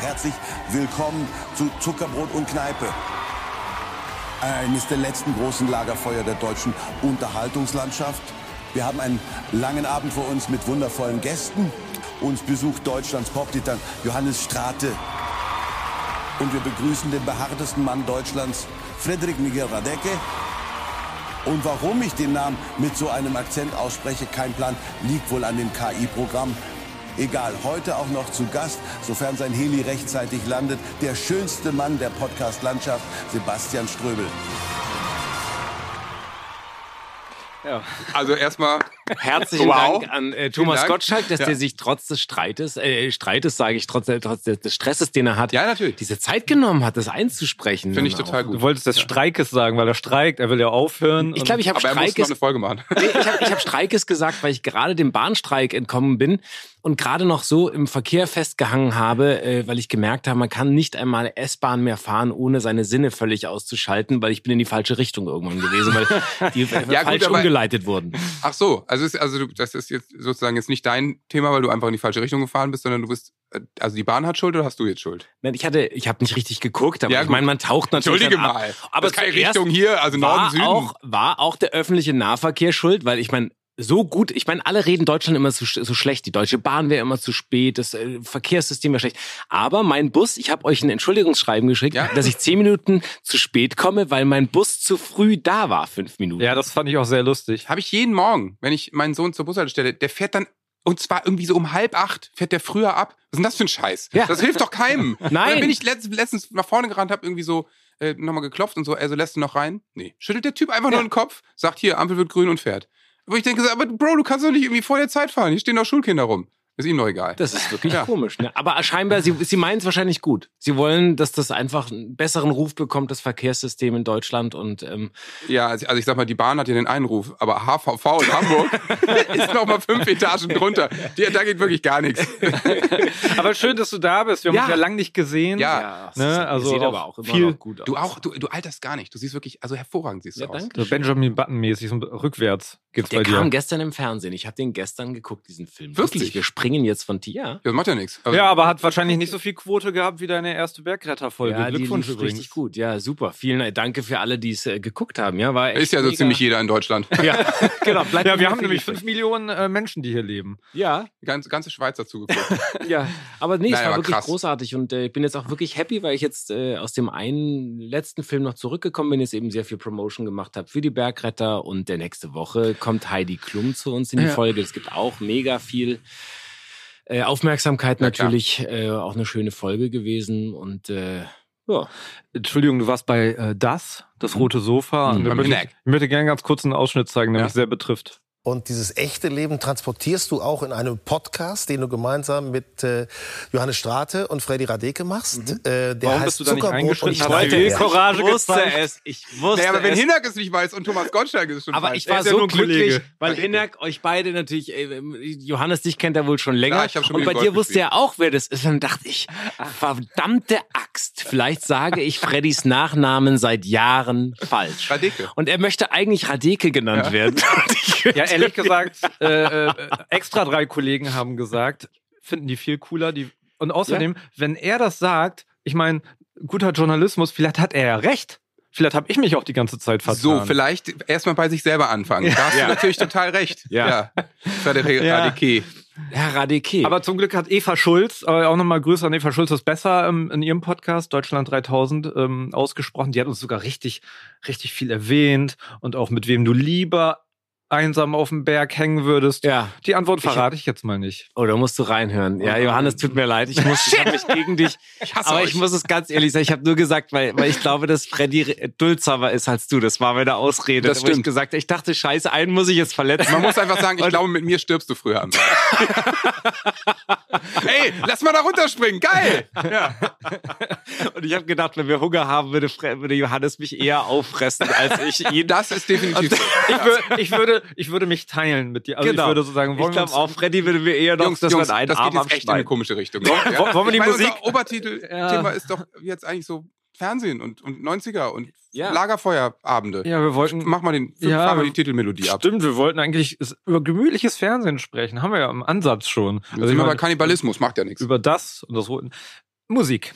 Herzlich willkommen zu Zuckerbrot und Kneipe. Eines der letzten großen Lagerfeuer der deutschen Unterhaltungslandschaft. Wir haben einen langen Abend vor uns mit wundervollen Gästen. Uns besucht Deutschlands Poptitan Johannes Strate. Und wir begrüßen den behaartesten Mann Deutschlands, Frederik Miguel Radecke. Und warum ich den Namen mit so einem Akzent ausspreche, kein Plan, liegt wohl an dem KI-Programm. Egal, heute auch noch zu Gast, sofern sein Heli rechtzeitig landet, der schönste Mann der Podcast-Landschaft, Sebastian Ströbel. Ja. Also erstmal herzlichen wow. Dank an äh, Thomas Dank. Gottschalk, dass ja. der sich trotz des Streites, äh, Streites sage ich, trotz, trotz des Stresses, den er hat, ja, natürlich. diese Zeit genommen hat, das einzusprechen. Finde ich total gut. Du wolltest des Streikes sagen, weil er streikt, er will ja aufhören. Ich glaube, ich habe Streikes. Eine Folge machen. Nee, ich habe hab Streikes gesagt, weil ich gerade dem Bahnstreik entkommen bin und gerade noch so im Verkehr festgehangen habe, äh, weil ich gemerkt habe, man kann nicht einmal S-Bahn mehr fahren, ohne seine Sinne völlig auszuschalten, weil ich bin in die falsche Richtung irgendwann gewesen, weil die ja, falsch gut, umgeleitet wurden. Ach so, also, ist, also das ist jetzt sozusagen jetzt nicht dein Thema, weil du einfach in die falsche Richtung gefahren bist, sondern du bist äh, also die Bahn hat Schuld oder hast du jetzt Schuld? Nein, ich hatte, ich habe nicht richtig geguckt, aber ja, ich meine, man taucht natürlich Entschuldige mal. Aber keine Richtung hier, also Norden, Süden. Auch, war auch der öffentliche Nahverkehr schuld, weil ich meine, so gut, ich meine, alle reden Deutschland immer so, so schlecht. Die Deutsche Bahn wäre immer zu spät, das äh, Verkehrssystem wäre schlecht. Aber mein Bus, ich habe euch ein Entschuldigungsschreiben geschickt, ja? dass ich zehn Minuten zu spät komme, weil mein Bus zu früh da war, fünf Minuten. Ja, das fand ich auch sehr lustig. Habe ich jeden Morgen, wenn ich meinen Sohn zur Bushaltestelle, der fährt dann und zwar irgendwie so um halb acht fährt der früher ab. Was ist denn das für ein Scheiß? Ja. Das hilft doch keinem. Nein. Und dann bin ich letztens, letztens nach vorne gerannt, habe irgendwie so äh, nochmal geklopft und so, also lässt du noch rein? Nee. Schüttelt der Typ einfach ja. nur den Kopf, sagt hier, Ampel wird grün und fährt. Wo ich denke, aber Bro, du kannst doch nicht irgendwie vor der Zeit fahren. Hier stehen doch Schulkinder rum. Ist ihm doch egal. Das ist wirklich ja. komisch. Ne? Aber scheinbar, sie, sie meinen es wahrscheinlich gut. Sie wollen, dass das einfach einen besseren Ruf bekommt, das Verkehrssystem in Deutschland. Und ähm Ja, also, also ich sag mal, die Bahn hat ja den Einruf, aber HVV in Hamburg ist noch mal fünf Etagen drunter. Die, da geht wirklich gar nichts. aber schön, dass du da bist. Wir haben ja. uns ja lang nicht gesehen. Ja, ja ne? also sieht aber auch immer viel, noch gut aus. Du auch, du, du alterst gar nicht. Du siehst wirklich, also hervorragend siehst du ja, aus. Danke. So Benjamin Button-mäßig, so rückwärts geht's Der bei dir. Der kam gestern im Fernsehen. Ich habe den gestern geguckt, diesen Film. Wirklich? Wir springen jetzt von Tia ja. Das macht ja nichts. Also ja, aber hat wahrscheinlich nicht so viel Quote gehabt wie deine erste Bergretterfolge. Ja, Glückwunsch die übrigens. richtig gut. Ja, super. Vielen Dank. Danke für alle, die es äh, geguckt haben. Ja, war Ist ja so mega. ziemlich jeder in Deutschland. ja, genau. Bleibt ja, wir haben nämlich fünf Millionen äh, Menschen, die hier leben. Ja. Die ganze, ganze Schweiz dazu geguckt. ja, aber nee, naja, es war wirklich krass. großartig und äh, ich bin jetzt auch wirklich happy, weil ich jetzt äh, aus dem einen letzten Film noch zurückgekommen bin, jetzt eben sehr viel Promotion gemacht habe für die Bergretter und der nächste Woche kommt Heidi Klum zu uns in die ja. Folge. Es gibt auch mega viel äh, Aufmerksamkeit ja, natürlich, äh, auch eine schöne Folge gewesen und äh, ja. Entschuldigung, du warst bei äh, Das, das mhm. rote Sofa. Mhm. Ich, möchte, ich möchte gerne ganz kurz einen Ausschnitt zeigen, der ja. mich sehr betrifft. Und dieses echte Leben transportierst du auch in einem Podcast, den du gemeinsam mit äh, Johannes Strate und Freddy Radeke machst. Mhm. Äh, der Warum heißt bist du da nicht eingeschritten? Hast du viel Courage ich wusste gezeigt. es. Ich wusste naja, aber wenn es. Hinak es nicht weiß und Thomas Gottschalk ist es schon Aber weiß. ich war so glücklich, weil Hinak euch beide natürlich, äh, Johannes, dich kennt er wohl schon länger. Ja, ich schon und bei dir wusste er auch, wer das ist. Und dann dachte ich, verdammte Axt. Vielleicht sage ich Freddys Nachnamen seit Jahren falsch. Radeke. Und er möchte eigentlich Radeke genannt Ja. werden. Ja, ehrlich gesagt, äh, äh, extra drei Kollegen haben gesagt, finden die viel cooler. Die, und außerdem, wenn er das sagt, ich meine, guter Journalismus, vielleicht hat er ja recht. Vielleicht habe ich mich auch die ganze Zeit vertan. So, vielleicht erstmal bei sich selber anfangen. Da hast Ja. du natürlich total recht. Ja. Ja. Radeke. Herr Radeke. Aber zum Glück hat Eva Schulz, äh, auch nochmal Grüße an Eva Schulz, das besser ähm, in ihrem Podcast Deutschland 3000 ähm, ausgesprochen. Die hat uns sogar richtig, richtig viel erwähnt und auch mit wem du lieber einsam auf dem Berg hängen würdest. ja. Die Antwort Ich verrate ich jetzt mal nicht. Oh, da musst du reinhören. Ja, Johannes, tut mir leid. Ich muss, ich mich gegen dich. hasse aber euch. ich muss es ganz ehrlich sagen. Ich habe nur gesagt, weil, weil ich glaube, dass Freddy dulzamer ist als du. Das war meine Ausrede. Das wo ich stimmt. gesagt, ich dachte, Scheiße, einen muss ich jetzt verletzen. Man muss einfach sagen, ich glaube, mit mir stirbst du früher am. Ey, lass mal da runterspringen. Geil. Ja. Und ich habe gedacht, wenn wir Hunger haben, würde, würde Johannes mich eher auffressen als ich ihn. Das ist definitiv so. Ich, wür, ich, würde, ich würde mich teilen mit dir. Also Genau. ich würde so sagen, ich glaube auch, Freddy würde mir eher noch, Jungs, dass Jungs, man einen das geht Arm jetzt echt in eine komische Richtung. Wollen- wollen wir die meine, Musik- Unser Obertitel-Thema ist doch jetzt eigentlich so Fernsehen und, und 90er und Ja. Lagerfeuerabende. Ja, wir wollten. Mach mal den, Ja, mal wir- die Titelmelodie ab. Stimmt, wir wollten eigentlich über gemütliches Fernsehen sprechen. Haben wir ja im Ansatz schon. Also sind wir meine, bei Kannibalismus, macht ja nichts. über das und das Roten. Musik.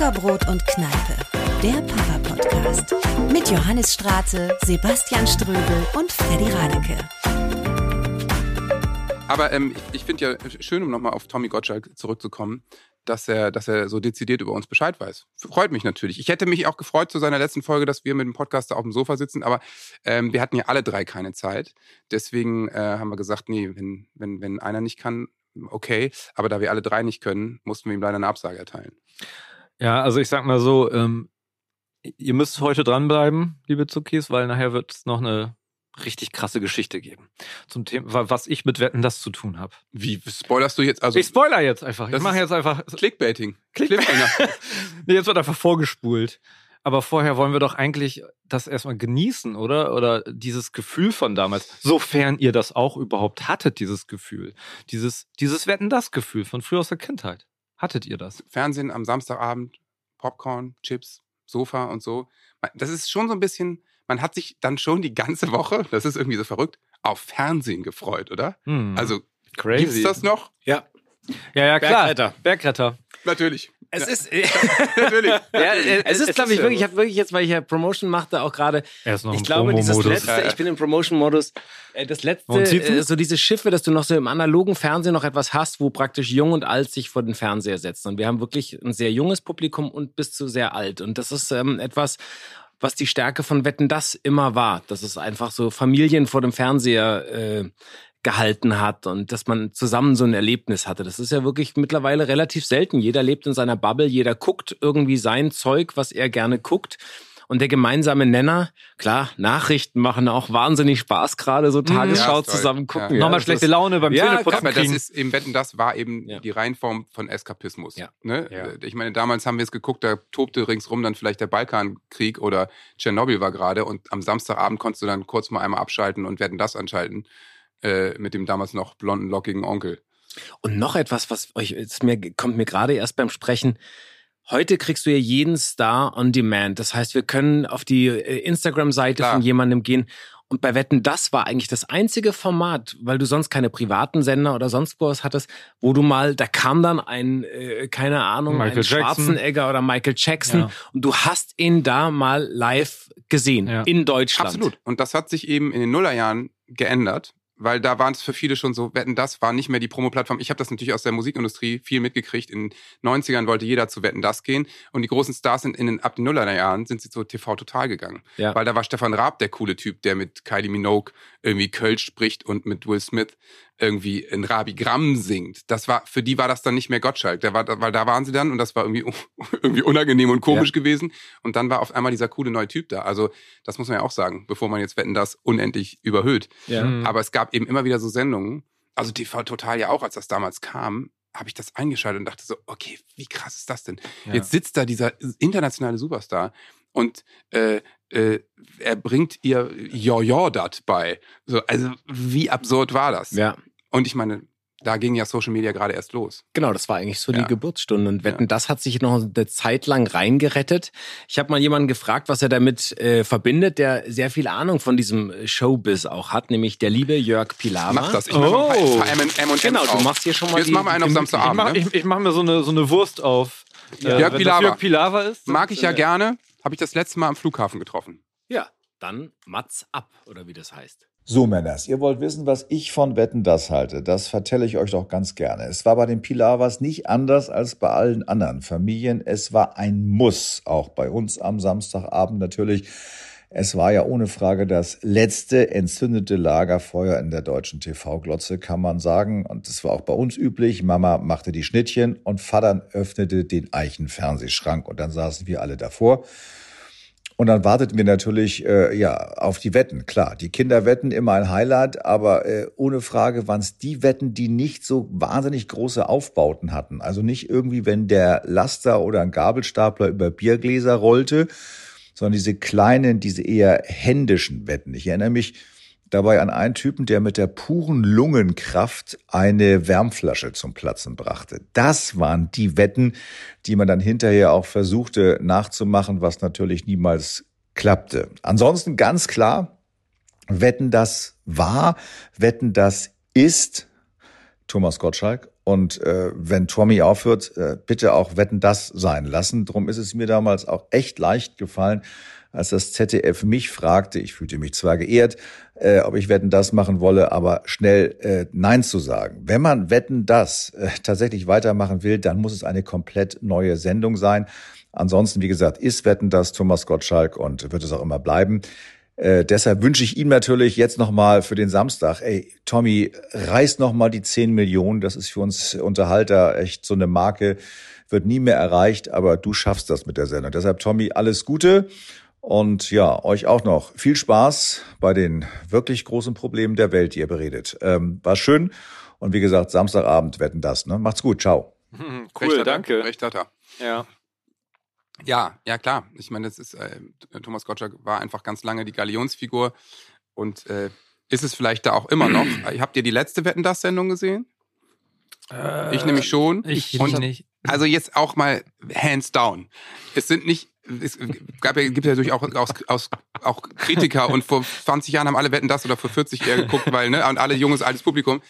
Zuckerbrot und Kneipe, der Papa-Podcast. Mit Johannes Strate, Sebastian Ströbel und Freddy Radeke. Aber ähm, ich, ich finde ja schön, um nochmal auf Tommy Gottschalk zurückzukommen, dass er, dass er so dezidiert über uns Bescheid weiß. Freut mich natürlich. Ich hätte mich auch gefreut zu seiner letzten Folge, dass wir mit dem Podcaster auf dem Sofa sitzen, aber ähm, wir hatten ja alle drei keine Zeit. Deswegen äh, haben wir gesagt, nee, wenn, wenn, wenn einer nicht kann, okay. Aber da wir alle drei nicht können, mussten wir ihm leider eine Absage erteilen. Ja, also ich sag mal so, ähm, ihr müsst heute dranbleiben, liebe Zuckis, weil nachher wird es noch eine richtig krasse Geschichte geben. Zum Thema, wa- was ich mit Wetten das zu tun habe. Wie spoilerst du jetzt? Also ich spoiler jetzt einfach. Ich Das mache jetzt einfach. Clickbaiting. Click- Cliffhanger. nee, jetzt wird einfach vorgespult. Aber vorher wollen wir doch eigentlich das erstmal genießen, oder? Oder dieses Gefühl von damals, sofern ihr das auch überhaupt hattet, dieses Gefühl. Dieses, dieses Wetten das Gefühl von früher aus der Kindheit. Hattet ihr das? Fernsehen am Samstagabend, Popcorn, Chips, Sofa und so. Das ist schon so ein bisschen, man hat sich dann schon die ganze Woche, das ist irgendwie so verrückt, auf Fernsehen gefreut, oder? Hm. Also crazy. gibt's das noch? Ja. Ja, ja, klar. Bergretter. Bergretter. Natürlich. Es Ja. ist. Natürlich. Ja, es ist, glaube ich, wirklich, ich habe wirklich jetzt, weil ich ja Promotion machte, auch gerade, Er ist noch ich glaube, dieses letzte, ich bin im Promotion-Modus, äh, das letzte, äh, so diese Schiffe, dass du noch so im analogen Fernsehen noch etwas hast, wo praktisch jung und alt sich vor den Fernseher setzen. Und wir haben wirklich ein sehr junges Publikum und bis zu sehr alt. Und das ist ähm, etwas, was die Stärke von Wetten das immer war. Dass es einfach so Familien vor dem Fernseher äh, gehalten hat und dass man zusammen so ein Erlebnis hatte. Das ist ja wirklich mittlerweile relativ selten. Jeder lebt in seiner Bubble, jeder guckt irgendwie sein Zeug, was er gerne guckt. Und der gemeinsame Nenner, klar, Nachrichten machen auch wahnsinnig Spaß, gerade so Tagesschau Ja, zusammen gucken. Ja. Ja, Nochmal schlechte ist- Laune beim Ja, Zähneputzen Aber das ist eben, Wetten, das war eben Ja. die Reinform von Eskapismus. Ja. Ne? Ja. Ich meine, damals haben wir es geguckt, da tobte ringsrum dann vielleicht der Balkankrieg oder Tschernobyl war gerade und am Samstagabend konntest du dann kurz mal einmal abschalten und Wetten, das anschalten äh, mit dem damals noch blonden, lockigen Onkel. Und noch etwas, was euch, ist mir, kommt mir gerade erst beim Sprechen. Heute kriegst du ja jeden Star on Demand. Das heißt, wir können auf die äh, Instagram-Seite von jemandem gehen. Und bei Wetten, das war eigentlich das einzige Format, weil du sonst keine privaten Sender oder sonst was hattest, wo du mal, da kam dann ein, äh, keine Ahnung, Michael ein Jackson. Schwarzenegger oder Michael Jackson Ja. und du hast ihn da mal live gesehen Ja. in Deutschland. Absolut. Und das hat sich eben in den Nullerjahren geändert, weil da waren es für viele schon so, Wetten, das war nicht mehr die Promo-Plattform. Ich habe das natürlich aus der Musikindustrie viel mitgekriegt. In den 90ern wollte jeder zu Wetten, das gehen. Und die großen Stars sind in den, ab den Nullerjahren sind sie zu TV Total gegangen. Ja. Weil da war Stefan Raab der coole Typ, der mit Kylie Minogue irgendwie Kölsch spricht und mit Will Smith irgendwie in Rabi Gramm singt. Das war, für die war das dann nicht mehr Gottschalk. Der war, weil da waren sie dann und das war irgendwie, irgendwie unangenehm und komisch gewesen. Und dann war auf einmal dieser coole neue Typ da. Also, das muss man ja auch sagen, bevor man jetzt Wetten, das unendlich überhöht. Ja. Mhm. Aber es gab eben immer wieder so Sendungen, also TV Total ja auch, als das damals kam, habe ich das eingeschaltet und dachte so, okay, wie krass ist das denn? Ja. Jetzt sitzt da dieser internationale Superstar und äh, äh, er bringt ihr Jojo-Dat bei. So, also wie absurd war das? ja. Und ich meine, da ging ja Social Media gerade erst los. Genau, das war eigentlich so Ja. die Geburtsstunde. Und Wetten, Ja. das hat sich noch eine Zeit lang reingerettet. Ich habe mal jemanden gefragt, was er damit äh, verbindet, der sehr viel Ahnung von diesem Showbiz auch hat, nämlich der liebe Jörg Pilawa. Mach das. Ich mach mal ein paar, paar M&M's Genau, du auf. machst hier schon mal Jetzt die- machen wir einen auf die- ich Samstagabend. mache ne? ich, ich mach mir so eine, so eine Wurst auf. Ja. Äh, Jörg Pilawa. Jörg Pilawa ist. Mag ich ja äh, gerne. Habe ich das letzte Mal am Flughafen getroffen. Ja, dann Mats ab, oder wie das heißt. So, Männers, ihr wollt wissen, was ich von Wetten das halte. Das vertelle ich euch doch ganz gerne. Es war bei den Pilawas nicht anders als bei allen anderen Familien. Es war ein Muss, auch bei uns am Samstagabend natürlich. Es war ja ohne Frage das letzte entzündete Lagerfeuer in der deutschen TV-Glotze, kann man sagen. Und es war auch bei uns üblich. Mama machte die Schnittchen und Vater öffnete den Eichenfernsehschrank. Und dann saßen wir alle davor. Und dann warteten wir natürlich äh, ja auf die Wetten. Klar, die Kinderwetten immer ein Highlight, aber äh, ohne Frage waren es die Wetten, die nicht so wahnsinnig große Aufbauten hatten. Also nicht irgendwie, wenn der Laster oder ein Gabelstapler über Biergläser rollte, sondern diese kleinen, diese eher händischen Wetten. Ich erinnere mich dabei an einen Typen, der mit der puren Lungenkraft eine Wärmflasche zum Platzen brachte. Das waren die Wetten, die man dann hinterher auch versuchte nachzumachen, was natürlich niemals klappte. Ansonsten ganz klar, Wetten das war, Wetten das ist Thomas Gottschalk. Und äh, wenn Tommy aufhört, äh, bitte auch Wetten das sein lassen. Drum ist es mir damals auch echt leicht gefallen, als das ZDF mich fragte, ich fühlte mich zwar geehrt, äh, ob ich Wetten das machen wolle, aber schnell äh, Nein zu sagen. Wenn man Wetten das äh, tatsächlich weitermachen will, dann muss es eine komplett neue Sendung sein. Ansonsten, wie gesagt, ist Wetten das Thomas Gottschalk und wird es auch immer bleiben. Äh, deshalb wünsche ich ihm natürlich jetzt nochmal für den Samstag, ey, Tommy, reiß nochmal die 10 Millionen. Das ist für uns Unterhalter echt so eine Marke, wird nie mehr erreicht, aber du schaffst das mit der Sendung. Deshalb, Tommy, alles Gute. Und ja, euch auch noch viel Spaß bei den wirklich großen Problemen der Welt, die ihr beredet. Ähm, war schön. Und wie gesagt, Samstagabend wetten das. Ne? Macht's gut. Ciao. Cool, hat er. danke. Recht hat er. Ja. Ja, ja klar. Ich meine, das ist äh, Thomas Gottschalk war einfach ganz lange die Galionsfigur und äh, ist es vielleicht da auch immer noch. Habt ihr die letzte Wetten das Sendung gesehen? ich nämlich schon. Ich und nicht. Also jetzt auch mal hands down. Es sind nicht es gab ja, gibt ja natürlich auch, aus, aus, auch Kritiker und vor 20 Jahren haben alle Wetten das oder vor 40 eher geguckt, weil, ne, und alle junges, altes Publikum.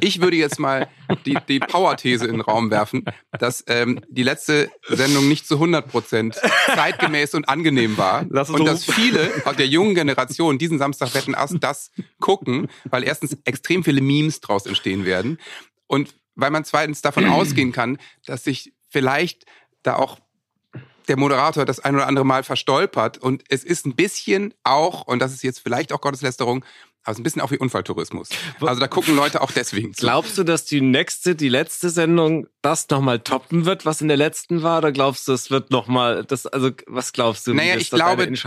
Ich würde jetzt mal die, die Power-These in den Raum werfen, dass ähm, die letzte Sendung nicht zu 100 Prozent zeitgemäß und angenehm war. Lass und dass viele aus der jungen Generation diesen Samstag wetten erst das gucken, weil erstens extrem viele Memes draus entstehen werden und weil man zweitens davon ausgehen kann, dass sich vielleicht da auch der Moderator das ein oder andere Mal verstolpert und es ist ein bisschen auch, und das ist jetzt vielleicht auch Gotteslästerung, aber es ist ein bisschen auch wie Unfalltourismus. Also da gucken Leute auch deswegen zu. Glaubst du, dass die nächste, die letzte Sendung das nochmal toppen wird, was in der letzten war? Oder glaubst du, es wird nochmal, das, also, was glaubst du? Naja, ich glaube, ich,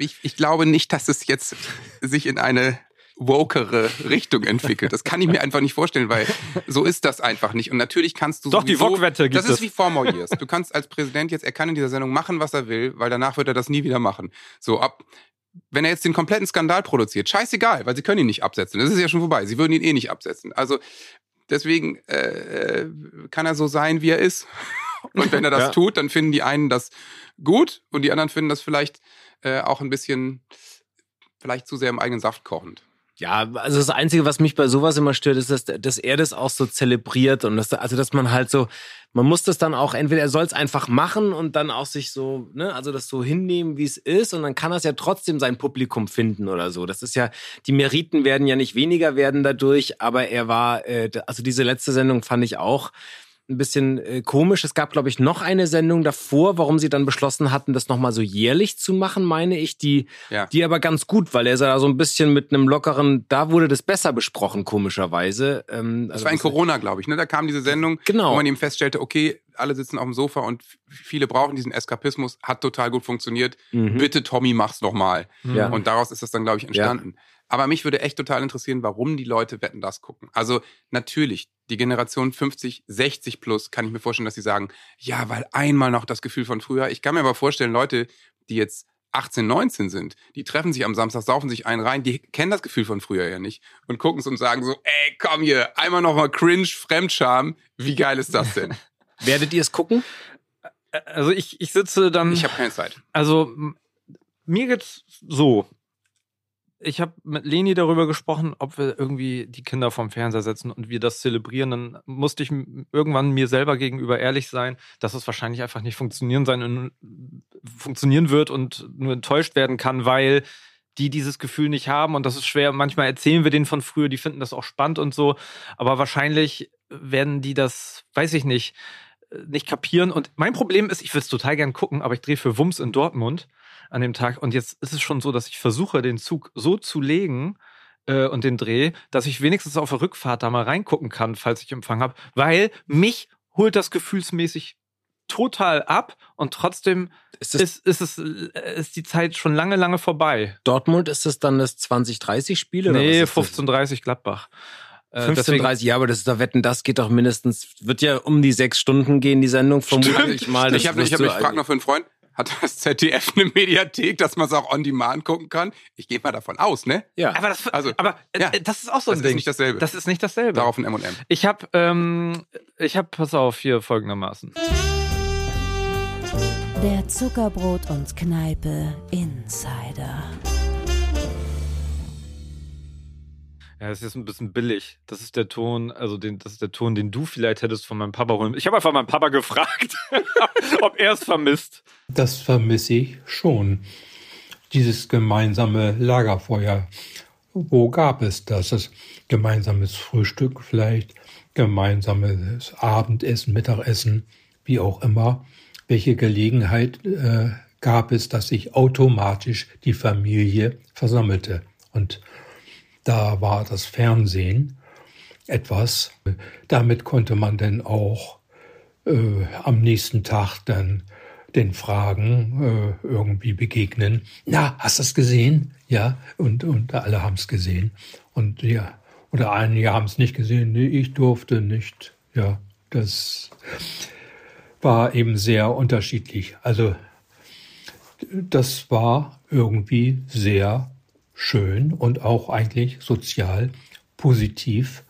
ich, ich glaube nicht, dass es jetzt sich in eine wokere Richtung entwickelt. Das kann ich mir einfach nicht vorstellen, weil so ist das einfach nicht. Und natürlich kannst du Doch, die sowieso- Wok-Wette gibt Das ist wie Four Years. Du kannst als Präsident jetzt, er kann in dieser Sendung machen, was er will, weil danach wird er das nie wieder machen. So, ab, wenn er jetzt den kompletten Skandal produziert, scheißegal, weil sie können ihn nicht absetzen. Das ist ja schon vorbei. Sie würden ihn eh nicht absetzen. Also, deswegen äh, kann er so sein, wie er ist. Und wenn er das Ja. tut, dann finden die einen das gut und die anderen finden das vielleicht äh, auch ein bisschen, vielleicht zu sehr im eigenen Saft kochend. Ja, also das Einzige, was mich bei sowas immer stört, ist, dass, dass er das auch so zelebriert und das, also dass man halt so, man muss das dann auch, entweder er soll es einfach machen und dann auch sich so, ne, also das so hinnehmen, wie es ist und dann kann das ja trotzdem sein Publikum finden oder so. Das ist ja, die Meriten werden ja nicht weniger werden dadurch, aber er war, äh, also diese letzte Sendung fand ich auch ein bisschen äh, komisch. Es gab, glaube ich, noch eine Sendung davor, warum sie dann beschlossen hatten, das nochmal so jährlich zu machen, meine ich, die, Ja. die aber ganz gut, weil er da so ein bisschen mit einem lockeren, da wurde das besser besprochen, komischerweise. Ähm, Das also war in Corona, glaube ich. Ne? Da kam diese Sendung, Genau. wo man eben feststellte, okay, alle sitzen auf dem Sofa und viele brauchen diesen Eskapismus, hat total gut funktioniert. Mhm. Bitte, Tommy, mach's noch mal. Ja. Und daraus ist das dann, glaube ich, entstanden. Aber mich würde echt total interessieren, warum die Leute Wetten das gucken. Also natürlich, die Generation 50, 60 plus, kann ich mir vorstellen, dass sie sagen, ja, weil einmal noch das Gefühl von früher. Ich kann mir aber vorstellen, Leute, die jetzt 18, 19 sind, die treffen sich am Samstag, saufen sich einen rein, die kennen das Gefühl von früher ja nicht und gucken es und sagen so, ey, komm hier, einmal noch mal cringe, Fremdscham, wie geil ist das denn? Werdet ihr es gucken? Also ich, ich sitze dann. Ich habe keine Zeit. Also mir geht's so. Ich habe mit Leni darüber gesprochen, ob wir irgendwie die Kinder vom Fernseher setzen und wir das zelebrieren. Dann musste ich irgendwann mir selber gegenüber ehrlich sein, dass es wahrscheinlich einfach nicht funktionieren sein funktionieren wird und nur enttäuscht werden kann, weil die dieses Gefühl nicht haben und das ist schwer. Manchmal erzählen wir denen von früher, die finden das auch spannend und so, aber wahrscheinlich werden die das, weiß ich nicht, nicht kapieren. Und mein Problem ist, ich würde es total gern gucken, aber ich drehe für Wums in Dortmund an dem Tag. Und jetzt ist es schon so, dass ich versuche, den Zug so zu legen äh, und den Dreh, dass ich wenigstens auf der Rückfahrt da mal reingucken kann, falls ich Empfang habe. Weil mich holt das gefühlsmäßig total ab und trotzdem Ist das ist, ist, es, äh, ist die Zeit schon lange, lange vorbei. Dortmund? Ist das dann das 2030-Spiel? oder nee, was ist das? 15.30 Gladbach. Äh, deswegen- 15.30, ja, aber das ist da Wetten, das geht doch mindestens, wird ja um die sechs Stunden gehen, die Sendung, vermute Also ich mal. Das ich habe ich hab, ich frage noch für einen Freund, Hat das ZDF eine Mediathek, dass man es auch on demand gucken kann? Ich gehe mal davon aus, ne? Ja. Aber das, Also, aber äh, ja. das ist auch so ein Das Ding. ist nicht dasselbe. Das ist nicht dasselbe. Darauf ein M&M. Ich habe, ähm, ich habe, pass auf, hier folgendermaßen. Der Zuckerbrot und Kneipe Insider. Ja, das ist ein bisschen billig. Das ist der Ton, also den, das ist der Ton, den du vielleicht hättest von meinem Papa holen. Ich habe einfach meinen Papa gefragt, ob er es vermisst. Das vermisse ich schon. Dieses gemeinsame Lagerfeuer. Wo gab es das? Das gemeinsames Frühstück vielleicht, gemeinsames Abendessen, Mittagessen, wie auch immer. Welche Gelegenheit äh, gab es, dass sich automatisch die Familie versammelte? Und da war das Fernsehen etwas. Damit konnte man dann auch äh, am nächsten Tag dann den Fragen äh, irgendwie begegnen. Na, hast du es gesehen? Ja, und, und alle haben es gesehen. Und ja, oder einige haben es nicht gesehen. Nee, ich durfte nicht. Ja, das war eben sehr unterschiedlich. Also das war irgendwie sehr schön und auch eigentlich sozial positiv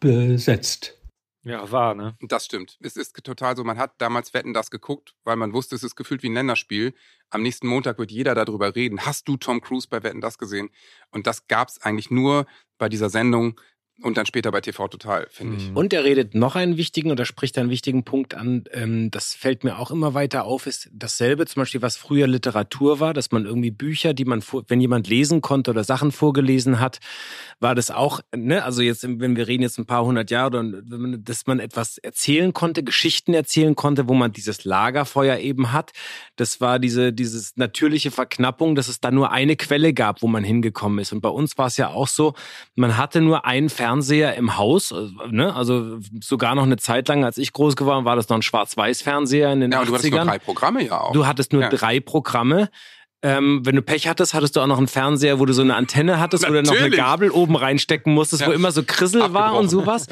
besetzt. Ja, war, ne? Das stimmt. Es ist total so, man hat damals Wetten das geguckt, weil man wusste, es ist gefühlt wie ein Länderspiel. Am nächsten Montag wird jeder darüber reden. Hast du Tom Cruise bei Wetten das gesehen? Und das gab es eigentlich nur bei dieser Sendung und dann später bei TV Total, finde ich. Und er redet noch einen wichtigen oder spricht einen wichtigen Punkt an. Ähm, das fällt mir auch immer weiter auf, ist dasselbe zum Beispiel, was früher Literatur war, dass man irgendwie Bücher, die man, wenn jemand lesen konnte oder Sachen vorgelesen hat, war das auch, ne, also jetzt, wenn wir reden jetzt ein paar hundert Jahre, man- dass man etwas erzählen konnte, Geschichten erzählen konnte, wo man dieses Lagerfeuer eben hat. Das war diese, dieses natürliche Verknappung, dass es da nur eine Quelle gab, wo man hingekommen ist. Und bei uns war es ja auch so, man hatte nur einen Fernseher im Haus, äh, ne? also sogar noch eine Zeit lang, als ich groß geworden war, das noch ein Schwarz-Weiß-Fernseher in den Ja, und 80ern. du hattest nur drei Programme ja auch. Du hattest nur Ja. drei Programme. Ähm, wenn du Pech hattest, hattest du auch noch einen Fernseher, wo du so eine Antenne hattest, wo du noch eine Natürlich. Gabel oben reinstecken musstest, wo Ja. immer so Krissel war und sowas.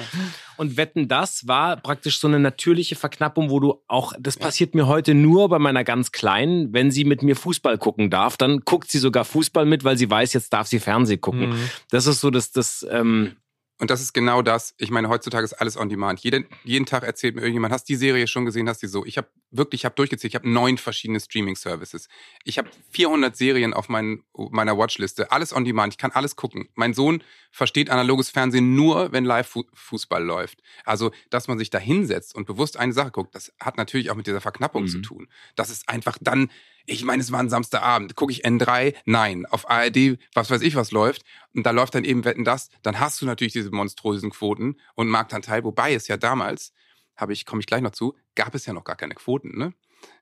Und Wetten, das war praktisch so eine natürliche Verknappung, wo du auch, das passiert mir heute nur bei meiner ganz Kleinen, wenn sie mit mir Fußball gucken darf, dann guckt sie sogar Fußball mit, weil sie weiß, jetzt darf sie Fernsehen gucken. Mhm. Das ist so das, das, ähm, Und das ist genau das. Ich meine, heutzutage ist alles on demand. Jeden, jeden Tag erzählt mir irgendjemand, hast die Serie schon gesehen, hast die so. Ich habe wirklich, ich habe durchgezählt, ich habe neun verschiedene Streaming-Services. Ich habe 400 Serien auf mein, meiner Watchliste. Alles on demand. Ich kann alles gucken. Mein Sohn versteht analoges Fernsehen nur, wenn Live-Fußball läuft. Also, dass man sich da hinsetzt und bewusst eine Sache guckt, das hat natürlich auch mit dieser Verknappung Mhm. zu tun. Das ist einfach dann, ich meine, es war ein Samstagabend. Gucke ich N3? Nein. Auf ARD, was weiß ich, was läuft. Und da läuft dann eben Wetten das. Dann hast du natürlich diese monströsen Quoten und Marktanteil. Wobei es ja damals, habe ich, komme ich gleich noch zu, gab es ja noch gar keine Quoten, ne?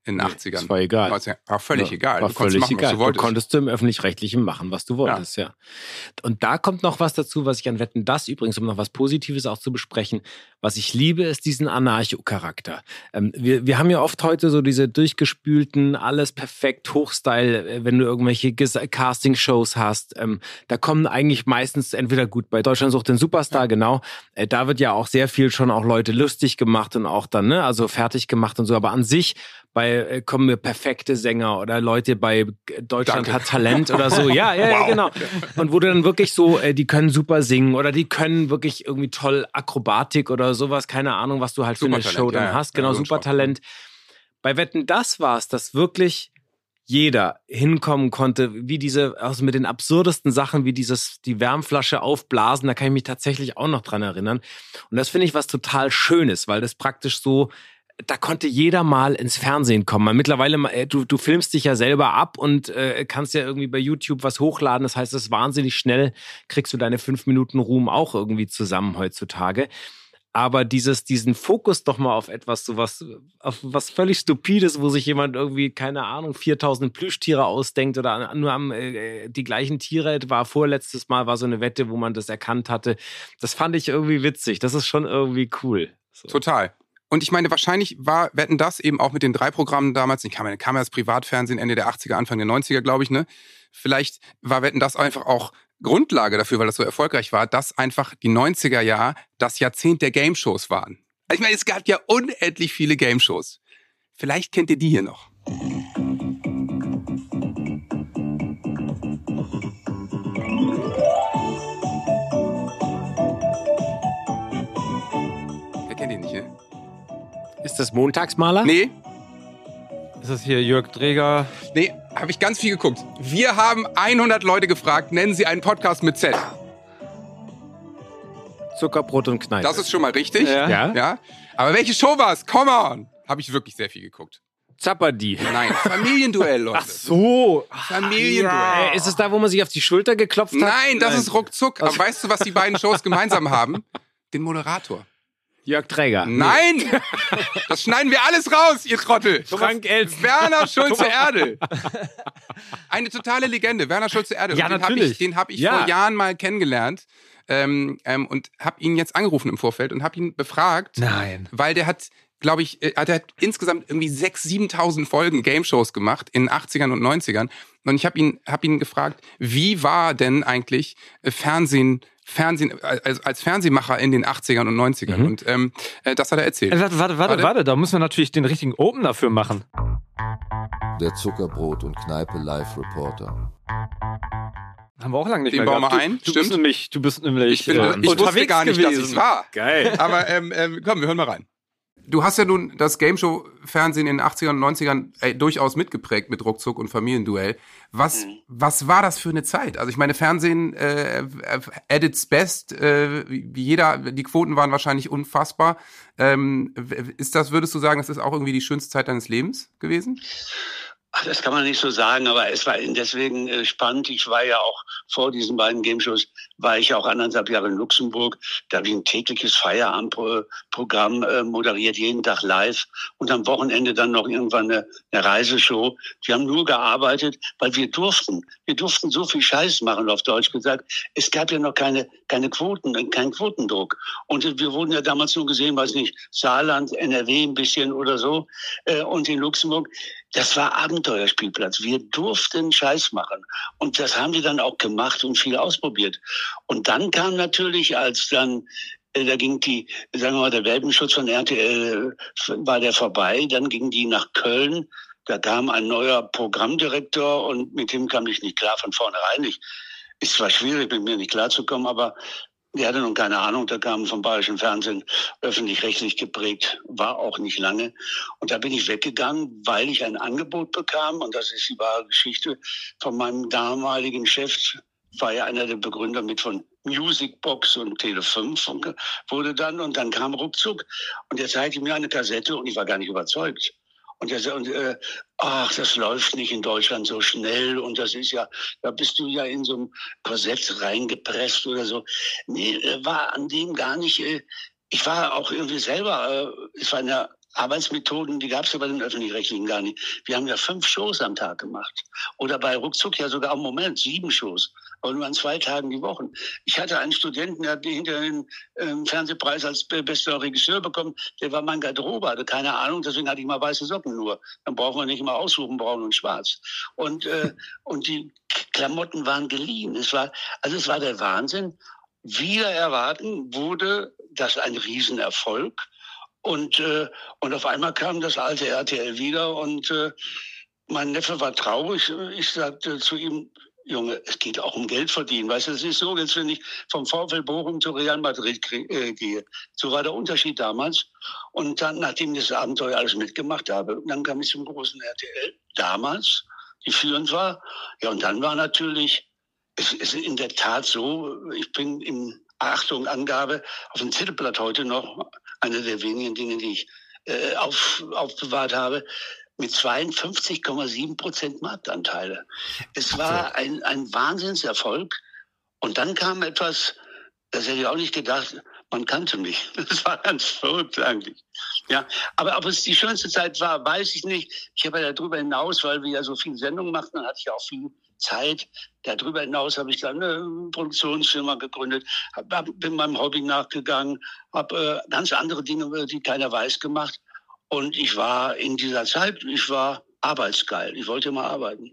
In den 80ern. das war egal. 90ern. War völlig Ja, egal. War du völlig machen, egal. du wolltest. konntest du im Öffentlich-Rechtlichen machen, was du wolltest, ja. Und da kommt noch was dazu, was ich an Wetten das übrigens, um noch was Positives auch zu besprechen, was ich liebe, ist diesen Anarcho-Charakter. Ähm, wir, wir haben ja oft heute so diese durchgespülten, alles perfekt, Hochstyle, äh, wenn du irgendwelche Casting-Shows hast. Ähm, da kommen eigentlich meistens entweder gut bei Deutschland sucht den Superstar, genau. Äh, da wird ja auch sehr viel schon auch Leute lustig gemacht und auch dann, ne, also fertig gemacht und so. Aber an sich bei äh, kommen mir perfekte Sänger oder Leute bei äh, Deutschland Danke. hat Talent oder so. Ja, ja, ja, genau. Und wo du dann wirklich so, äh, die können super singen oder die können wirklich irgendwie toll Akrobatik oder sowas, keine Ahnung, was du halt für eine Supertalent, Show dann ja, ja. hast. Ja, Genau, ein super Talent. Bei Wetten, das war es, dass wirklich jeder hinkommen konnte, wie diese, also mit den absurdesten Sachen, wie dieses, die Wärmflasche aufblasen, da kann ich mich tatsächlich auch noch dran erinnern. Und das finde ich was total Schönes, weil das praktisch so, da konnte jeder mal ins Fernsehen kommen. Weil Mittlerweile, äh, du, du filmst dich ja selber ab und äh, kannst ja irgendwie bei YouTube was hochladen. Das heißt, es ist wahnsinnig schnell, kriegst du deine fünf Minuten Ruhm auch irgendwie zusammen heutzutage. Aber dieses, diesen Fokus doch mal auf etwas, so was, auf was völlig Stupides, wo sich jemand irgendwie, keine Ahnung, 4000 Plüschtiere ausdenkt oder nur am, äh, die gleichen Tiere, war vorletztes Mal, war so eine Wette, wo man das erkannt hatte. Das fand ich irgendwie witzig. Das ist schon irgendwie cool. So. Total. Und ich meine, wahrscheinlich war Wetten das eben auch mit den drei Programmen damals, ich kam, kam ja Privatfernsehen Ende der 80er, Anfang der 90er, glaube ich, ne? Vielleicht war Wetten das einfach auch Grundlage dafür, weil das so erfolgreich war, dass einfach die 90er Jahre das Jahrzehnt der Game-Shows waren. Also ich meine, es gab ja unendlich viele Game-Shows. Vielleicht kennt ihr die hier noch. Das Montagsmaler? Nee, Ist das hier Jörg Dreger? nee, habe ich ganz viel geguckt. Wir haben 100 Leute gefragt, nennen Sie einen Podcast mit Z. Zuckerbrot und Kneipe. Das ist schon mal richtig. Ja. ja? Ja. Aber welche Show war's? Come on! Habe ich wirklich sehr viel geguckt. Zapperdi. Nein, Familienduell, Leute. So. Familienduell. Äh, ist es da, wo man sich auf die Schulter geklopft hat? Nein, das ist ruckzuck. Aber weißt du, was die beiden Shows gemeinsam haben? Den Moderator. Jörg Träger. Nein! Das schneiden wir alles raus, ihr Trottel. Frank Elst. Werner Schulze Erdel. Eine totale Legende, Werner Schulze Erdel. Ja, den hab natürlich. ich, den habe ich Ja. vor Jahren mal kennengelernt ähm, ähm, und habe ihn jetzt angerufen im Vorfeld und habe ihn befragt, Nein. weil der hat, glaube ich, äh, hat er insgesamt irgendwie 6.000, 7.000 Folgen Game-Shows gemacht in den 80ern und 90ern. Und ich habe ihn, hab ihn gefragt, wie war denn eigentlich äh, Fernsehen, Fernsehen äh, als, als Fernsehmacher in den 80ern und 90ern? Und ähm, äh, das hat er erzählt. Äh, Warte, warte, warte, Warte. da müssen wir natürlich den richtigen Open dafür machen. Der Zuckerbrot und Kneipe Live Reporter. Haben wir auch lange nicht Den mehr bauen wir ein, du, du stimmt. bist nämlich, du bist nämlich Ich, bin, äh, ich wusste unterwegs gar nicht, gewesen. dass es war. Geil. Aber ähm, ähm, komm, wir hören mal rein. Du hast ja nun das Gameshow-Fernsehen in den 80ern und 90ern ey, durchaus mitgeprägt mit Ruckzuck und Familienduell. Was, was war das für eine Zeit? Also ich meine, Fernsehen äh, at its best, äh, wie jeder, die Quoten waren wahrscheinlich unfassbar. Ähm, ist das, würdest du sagen, das ist auch irgendwie die schönste Zeit deines Lebens gewesen? Ach, das kann man nicht so sagen, aber es war deswegen äh, spannend. Ich war ja auch vor diesen beiden Game-Shows, war ich auch anderthalb Jahre in Luxemburg. Da habe ich ein tägliches Feierabendprogramm äh, moderiert, jeden Tag live. Und am Wochenende dann noch irgendwann eine, eine Reiseshow. Die haben nur gearbeitet, weil wir durften. Wir durften so viel Scheiß machen, auf Deutsch gesagt. Es gab ja noch keine, keine Quoten, äh, keinen Quotendruck. Und wir wurden ja damals nur gesehen, weiß nicht, Saarland, NRW ein bisschen oder so. Und in Luxemburg das war Abenteuerspielplatz. Wir durften Scheiß machen. Und das haben die dann auch gemacht und viel ausprobiert. Und dann kam natürlich, als dann, äh, da ging die, sagen wir mal, der Welpenschutz von RTL, äh, war der vorbei. Dann ging die nach Köln. Da kam ein neuer Programmdirektor und mit dem kam ich nicht klar von vornherein. Ich, es war schwierig, mit mir nicht klarzukommen, aber der hatte nun keine Ahnung, der kam vom Bayerischen Fernsehen, öffentlich-rechtlich geprägt, war auch nicht lange. Und da bin ich weggegangen, weil ich ein Angebot bekam, und das ist die wahre Geschichte, von meinem damaligen Chef, war ja einer der Begründer mit von Musicbox und Tele5 und wurde dann, und dann kam ruckzuck, und er zeigte mir eine Kassette und ich war gar nicht überzeugt. Und er sagte, äh, ach, das läuft nicht in Deutschland so schnell und das ist ja, da bist du ja in so einem Korsett reingepresst oder so. Nee, äh, war an dem gar nicht, äh, ich war auch irgendwie selber, äh, es waren ja Arbeitsmethoden, die gab es ja bei den Öffentlich-Rechtlichen gar nicht. Wir haben ja fünf Shows am Tag gemacht. Oder bei Ruckzuck ja sogar im Moment sieben Shows. Aber nur an zwei Tagen die Woche. Ich hatte einen Studenten, der hat hinter den ähm, Fernsehpreis als be- bester Regisseur bekommen. Der war mein Garderobe, hatte keine Ahnung, deswegen hatte ich mal weiße Socken nur. Dann brauchen wir nicht immer aussuchen, braun und schwarz. Und, äh, und die Klamotten waren geliehen. Es war, also es war der Wahnsinn. Wieder erwarten wurde das ein Riesenerfolg. Und, äh, und auf einmal kam das alte RTL wieder und äh, mein Neffe war traurig. Ich sagte zu ihm, Junge, es geht auch um Geld verdienen. Weißt du, es ist so, als wenn ich vom VfL Bochum zu Real Madrid äh, gehe. So war der Unterschied damals. Und dann, nachdem ich das Abenteuer alles mitgemacht habe, dann kam ich zum großen RTL damals, die führend war. Ja, und dann war natürlich, es ist in der Tat so, ich bin im Achtung, Angabe, auf dem Zettelblatt heute noch, eine der wenigen Dinge, die ich äh, auf, aufbewahrt habe, mit 52,7 Prozent Marktanteile. Es war ein, ein Wahnsinnserfolg. Und dann kam etwas, das hätte ich auch nicht gedacht, man kannte mich. Das war ganz verrückt eigentlich. Ja, aber ob es die schönste Zeit war, weiß ich nicht. Ich habe ja darüber hinaus, weil wir ja so viele Sendungen machten, dann hatte ich auch viel Zeit. Darüber hinaus habe ich dann eine Produktionsfirma gegründet, hab, bin meinem Hobby nachgegangen, habe äh, ganz andere Dinge, die keiner weiß, gemacht. Und ich war in dieser Zeit, ich war arbeitsgeil. Ich wollte immer arbeiten.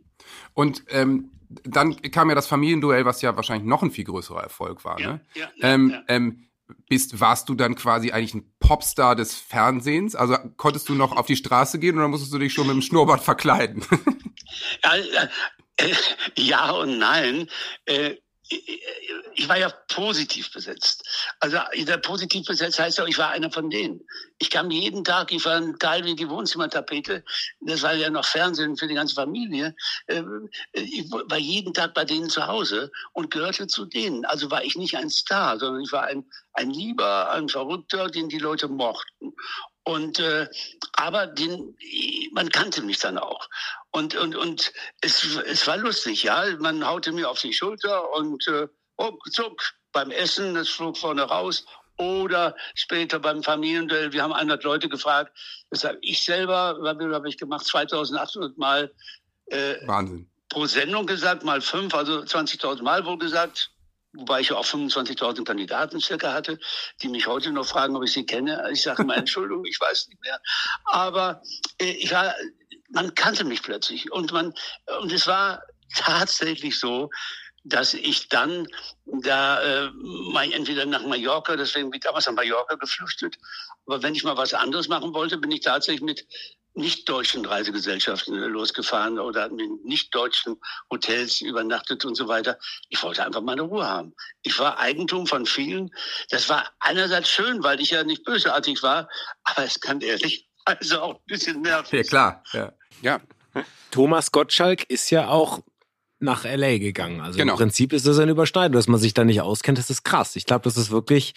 Und ähm, dann kam ja das Familienduell, was ja wahrscheinlich noch ein viel größerer Erfolg war. Ne? Ja, ja, ähm, ja. Ähm, bist, warst du dann quasi eigentlich ein Popstar des Fernsehens? Also konntest du noch auf die Straße gehen oder musstest du dich schon mit dem Schnurrbart verkleiden? Ja, äh, äh, ja und nein. Äh, ich war ja positiv besetzt. Also positiv besetzt heißt ja, ich war einer von denen. Ich kam jeden Tag, ich war ein Teil wie die Wohnzimmertapete. Das war ja noch Fernsehen für die ganze Familie. Ähm, ich war jeden Tag bei denen zu Hause und gehörte zu denen. Also war ich nicht ein Star, sondern ich war ein, ein Lieber, ein Verrückter, den die Leute mochten. Und äh, aber den, man kannte mich dann auch. Und, und, und es, es war lustig, ja. Man haute mir auf die Schulter und äh, oh, zuck, beim Essen, das flog vorne raus. Oder später beim Familienduell, wir haben 100 Leute gefragt. Deshalb ich selber, habe ich gemacht, 2800 Mal äh, Wahnsinn. pro Sendung gesagt, mal fünf, also 20.000 Mal wohl gesagt wobei ich auch 25.000 Kandidaten circa hatte, die mich heute noch fragen, ob ich sie kenne. Ich sage mal, Entschuldigung, ich weiß nicht mehr. Aber äh, ich war, man kannte mich plötzlich und man, und es war tatsächlich so, dass ich dann da äh, mal entweder nach Mallorca, deswegen bin ich damals nach Mallorca geflüchtet, aber wenn ich mal was anderes machen wollte, bin ich tatsächlich mit nicht-deutschen Reisegesellschaften losgefahren oder in nicht-deutschen Hotels übernachtet und so weiter. Ich wollte einfach meine Ruhe haben. Ich war Eigentum von vielen. Das war einerseits schön, weil ich ja nicht bösartig war, aber es kann ehrlich also auch ein bisschen nervig. Ja, klar. Ja. ja. Thomas Gottschalk ist ja auch nach LA gegangen. Also genau. im Prinzip ist das eine Überschneidung, dass man sich da nicht auskennt. Das ist krass. Ich glaube, das ist wirklich,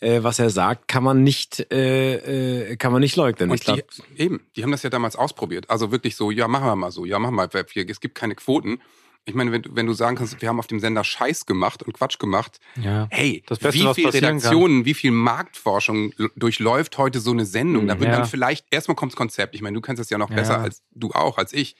äh, was er sagt, kann man nicht, äh, äh, kann man nicht leugnen. Und die, eben, die haben das ja damals ausprobiert. Also wirklich so, ja, machen wir mal so, ja, machen wir mal. Es gibt keine Quoten. Ich meine, wenn, wenn du sagen kannst, wir haben auf dem Sender Scheiß gemacht und Quatsch gemacht, ja, hey, das Beste, wie viel Redaktionen, kann. wie viel Marktforschung durchläuft heute so eine Sendung? Da wird ja. dann vielleicht, erstmal kommt das Konzept. Ich meine, du kennst das ja noch ja. besser als du auch, als ich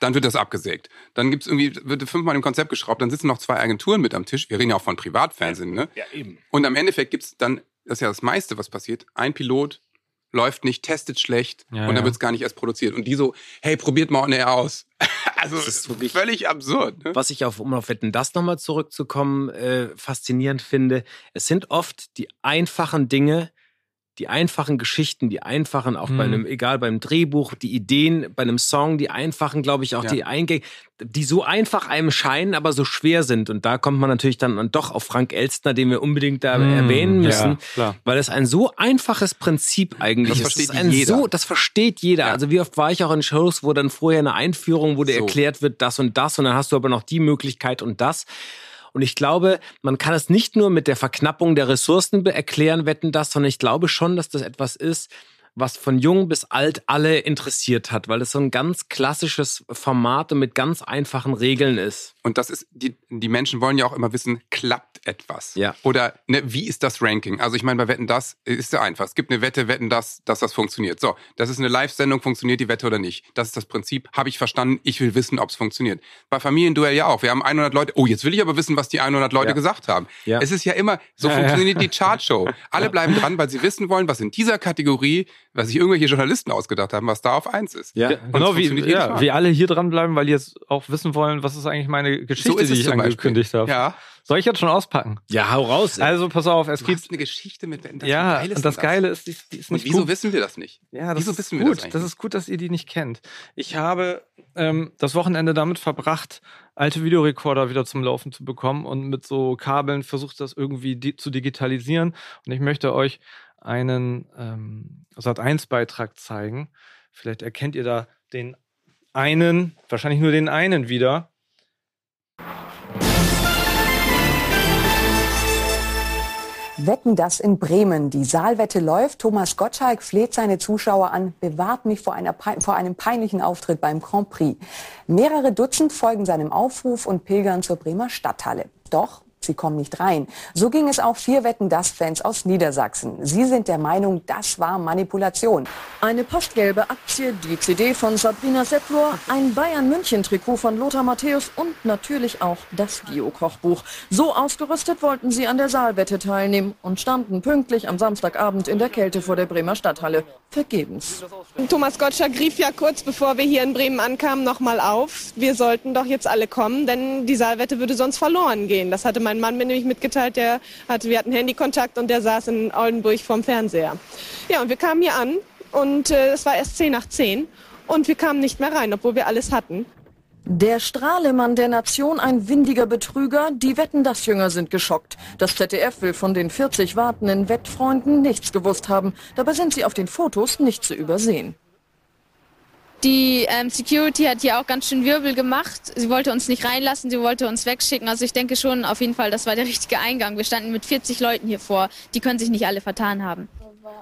dann wird das abgesägt. Dann gibt's irgendwie, wird fünfmal im Konzept geschraubt, dann sitzen noch zwei Agenturen mit am Tisch. Wir reden ja auch von Privatfernsehen, ne? Ja, eben. Und am Endeffekt gibt's dann, das ist ja das meiste, was passiert, ein Pilot läuft nicht, testet schlecht ja, und dann ja. wird's gar nicht erst produziert. Und die so, hey, probiert mal on air aus. also das ist wirklich völlig absurd. Ne? Was ich auf, um auf Wetten, das nochmal zurückzukommen, äh, faszinierend finde, es sind oft die einfachen Dinge, die einfachen Geschichten, die einfachen, auch mhm. bei einem, egal beim Drehbuch, die Ideen, bei einem Song, die einfachen, glaube ich, auch ja. die Eingänge, die so einfach einem scheinen, aber so schwer sind. Und da kommt man natürlich dann doch auf Frank Elstner, den wir unbedingt da mhm. erwähnen müssen, ja, weil es ein so einfaches Prinzip eigentlich das ist. Das versteht jeder. So, das versteht jeder. Ja. Also wie oft war ich auch in Shows, wo dann vorher eine Einführung, wo dir so. erklärt wird, das und das, und dann hast du aber noch die Möglichkeit und das. Und ich glaube, man kann es nicht nur mit der Verknappung der Ressourcen erklären, wetten das, sondern ich glaube schon, dass das etwas ist, was von jung bis alt alle interessiert hat, weil es so ein ganz klassisches Format und mit ganz einfachen Regeln ist. Und das ist, die, die Menschen wollen ja auch immer wissen, klappt etwas? Ja. Oder ne, wie ist das Ranking? Also ich meine, bei Wetten das ist ja einfach. Es gibt eine Wette, Wetten das, dass das funktioniert. So, das ist eine Live-Sendung, funktioniert die Wette oder nicht? Das ist das Prinzip. Habe ich verstanden? Ich will wissen, ob es funktioniert. Bei Familienduell ja auch. Wir haben 100 Leute. Oh, jetzt will ich aber wissen, was die 100 Leute ja. gesagt haben. Ja. Es ist ja immer, so ja, funktioniert die Chartshow. Alle bleiben dran, weil sie wissen wollen, was in dieser Kategorie was sich irgendwelche Journalisten ausgedacht haben, was da auf eins ist. Ja, genau, wie, ja, wie alle hier dranbleiben, weil die jetzt auch wissen wollen, was ist eigentlich meine Geschichte, so die ich angekündigt habe. Ja. Soll ich jetzt schon auspacken? Ja, hau raus. Ey. Also pass auf, es du gibt eine Geschichte mit das Ja, und das Geile ist, die, die ist nicht und wieso gut. wissen wir das nicht? Ja, das wieso ist wissen wir gut. Das, das, ist gut, dass ihr die nicht kennt. Ich habe ähm, das Wochenende damit verbracht, alte Videorekorder wieder zum Laufen zu bekommen und mit so Kabeln versucht, das irgendwie di zu digitalisieren. Und ich möchte euch einen ähm, Sat1-Beitrag zeigen. Vielleicht erkennt ihr da den einen, wahrscheinlich nur den einen wieder. Wetten das in Bremen. Die Saalwette läuft. Thomas Gottschalk fleht seine Zuschauer an, bewahrt mich vor, vor einem peinlichen Auftritt beim Grand Prix. Mehrere Dutzend folgen seinem Aufruf und pilgern zur Bremer Stadthalle. Doch sie kommen nicht rein. So ging es auch vier Wetten das Fans aus Niedersachsen. Sie sind der Meinung, das war Manipulation. Eine postgelbe Aktie, die CD von Sabrina Seppler, ein Bayern München Trikot von Lothar Matthäus und natürlich auch das Bio-Kochbuch. So ausgerüstet wollten sie an der Saalwette teilnehmen und standen pünktlich am Samstagabend in der Kälte vor der Bremer Stadthalle. Vergebens. Thomas Gottschalk rief ja kurz bevor wir hier in Bremen ankamen nochmal auf. Wir sollten doch jetzt alle kommen, denn die Saalwette würde sonst verloren gehen. Das hatte mein mein Mann mir nämlich mitgeteilt, der hatte, wir hatten Handykontakt und der saß in Oldenburg vorm Fernseher. Ja, und wir kamen hier an und äh, es war erst 10 nach 10 und wir kamen nicht mehr rein, obwohl wir alles hatten. Der Strahlemann der Nation, ein windiger Betrüger, die Wetten das Jünger sind geschockt. Das ZDF will von den 40 wartenden Wettfreunden nichts gewusst haben. Dabei sind sie auf den Fotos nicht zu übersehen. Die ähm, Security hat hier auch ganz schön Wirbel gemacht. Sie wollte uns nicht reinlassen, sie wollte uns wegschicken. Also ich denke schon auf jeden Fall, das war der richtige Eingang. Wir standen mit 40 Leuten hier vor. Die können sich nicht alle vertan haben.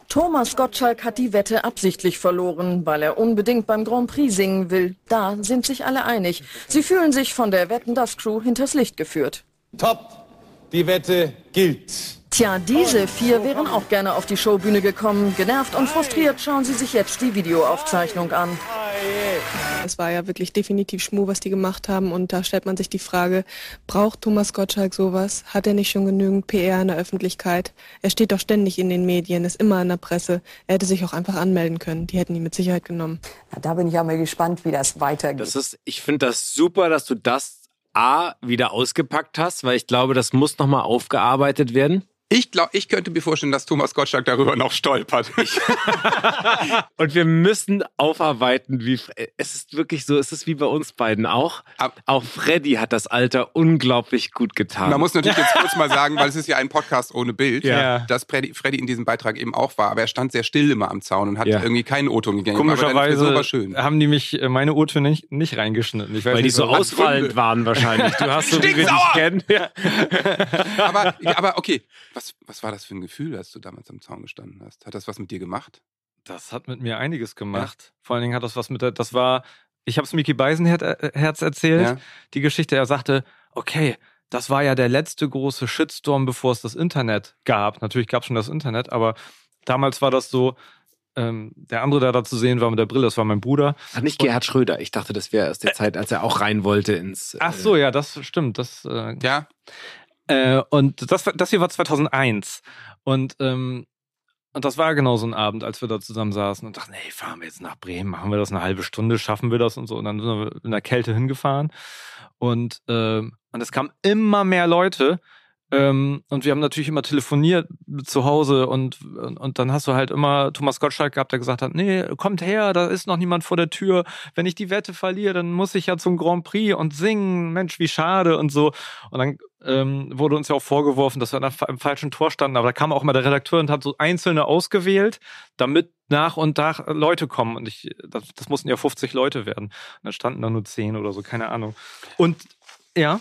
Thomas Gottschalk hat die Wette absichtlich verloren, weil er unbedingt beim Grand Prix singen will. Da sind sich alle einig. Sie fühlen sich von der Wetten das Crew hinters Licht geführt. Top, die Wette gilt. Tja, diese vier wären auch gerne auf die Showbühne gekommen. Genervt und frustriert schauen sie sich jetzt die Videoaufzeichnung an. Es war ja wirklich definitiv Schmuh, was die gemacht haben. Und da stellt man sich die Frage, braucht Thomas Gottschalk sowas? Hat er nicht schon genügend PR in der Öffentlichkeit? Er steht doch ständig in den Medien, ist immer in der Presse. Er hätte sich auch einfach anmelden können. Die hätten ihn mit Sicherheit genommen. Ja, da bin ich auch mal gespannt, wie das weitergeht. Das ist, ich finde das super, dass du das A wieder ausgepackt hast, weil ich glaube, das muss nochmal aufgearbeitet werden. Ich glaube, ich könnte mir vorstellen, dass Thomas Gottschalk darüber noch stolpert. Und wir müssen aufarbeiten, wie es ist wirklich so, es ist wie bei uns beiden auch. Auch Freddy hat das Alter unglaublich gut getan. Man muss natürlich jetzt kurz mal sagen, weil es ist ja ein Podcast ohne Bild, Ja. dass Freddy, Freddy in diesem Beitrag eben auch war, aber er stand sehr still immer am Zaun und hat Ja. irgendwie keinen O-Ton gegeben. Komischerweise Frisur war schön. haben die mich äh, meine O-Töne nicht, nicht reingeschnitten. Ich weiß Weil die nicht, so warum. ausfallend waren wahrscheinlich. Du hast so, wie wir dich Stinksauer! kennen. Ja. aber, aber okay, was, was war das für ein Gefühl, als du damals am Zaun gestanden hast? Hat das was mit dir gemacht? Das hat mit mir einiges gemacht. Vor allen Dingen hat das was mit der, das war, ich habe es Mickey Beisenherz erzählt, Ja. die Geschichte. Er sagte, okay, das war ja der letzte große Shitstorm, bevor es das Internet gab. Natürlich gab es schon das Internet, aber damals war das so, ähm, der andere, der da zu sehen war mit der Brille, das war mein Bruder. Ach, nicht Gerhard Schröder. Ich dachte, das wäre aus der Zeit, als er auch rein wollte ins. Ach so, ja, das stimmt. Das, äh, ja. Äh, und das, das hier war 2001. Und, ähm, und das war genau so ein Abend, als wir da zusammen saßen und dachten, hey, fahren wir jetzt nach Bremen, machen wir das eine halbe Stunde, schaffen wir das und so. Und dann sind wir in der Kälte hingefahren. Und, ähm, und es kamen immer mehr Leute. Ähm, und wir haben natürlich immer telefoniert zu Hause und, und, und dann hast du halt immer Thomas Gottschalk gehabt, der gesagt hat, nee, kommt her, da ist noch niemand vor der Tür. Wenn ich die Wette verliere, dann muss ich ja zum Grand Prix und singen. Mensch, wie schade und so. Und dann ähm, wurde uns ja auch vorgeworfen, dass wir an im falschen Tor standen. Aber da kam auch immer der Redakteur und hat so Einzelne ausgewählt, damit nach und nach Leute kommen. Und ich, das, das mussten ja 50 Leute werden. Und dann standen da nur 10 oder so, keine Ahnung. Und ja.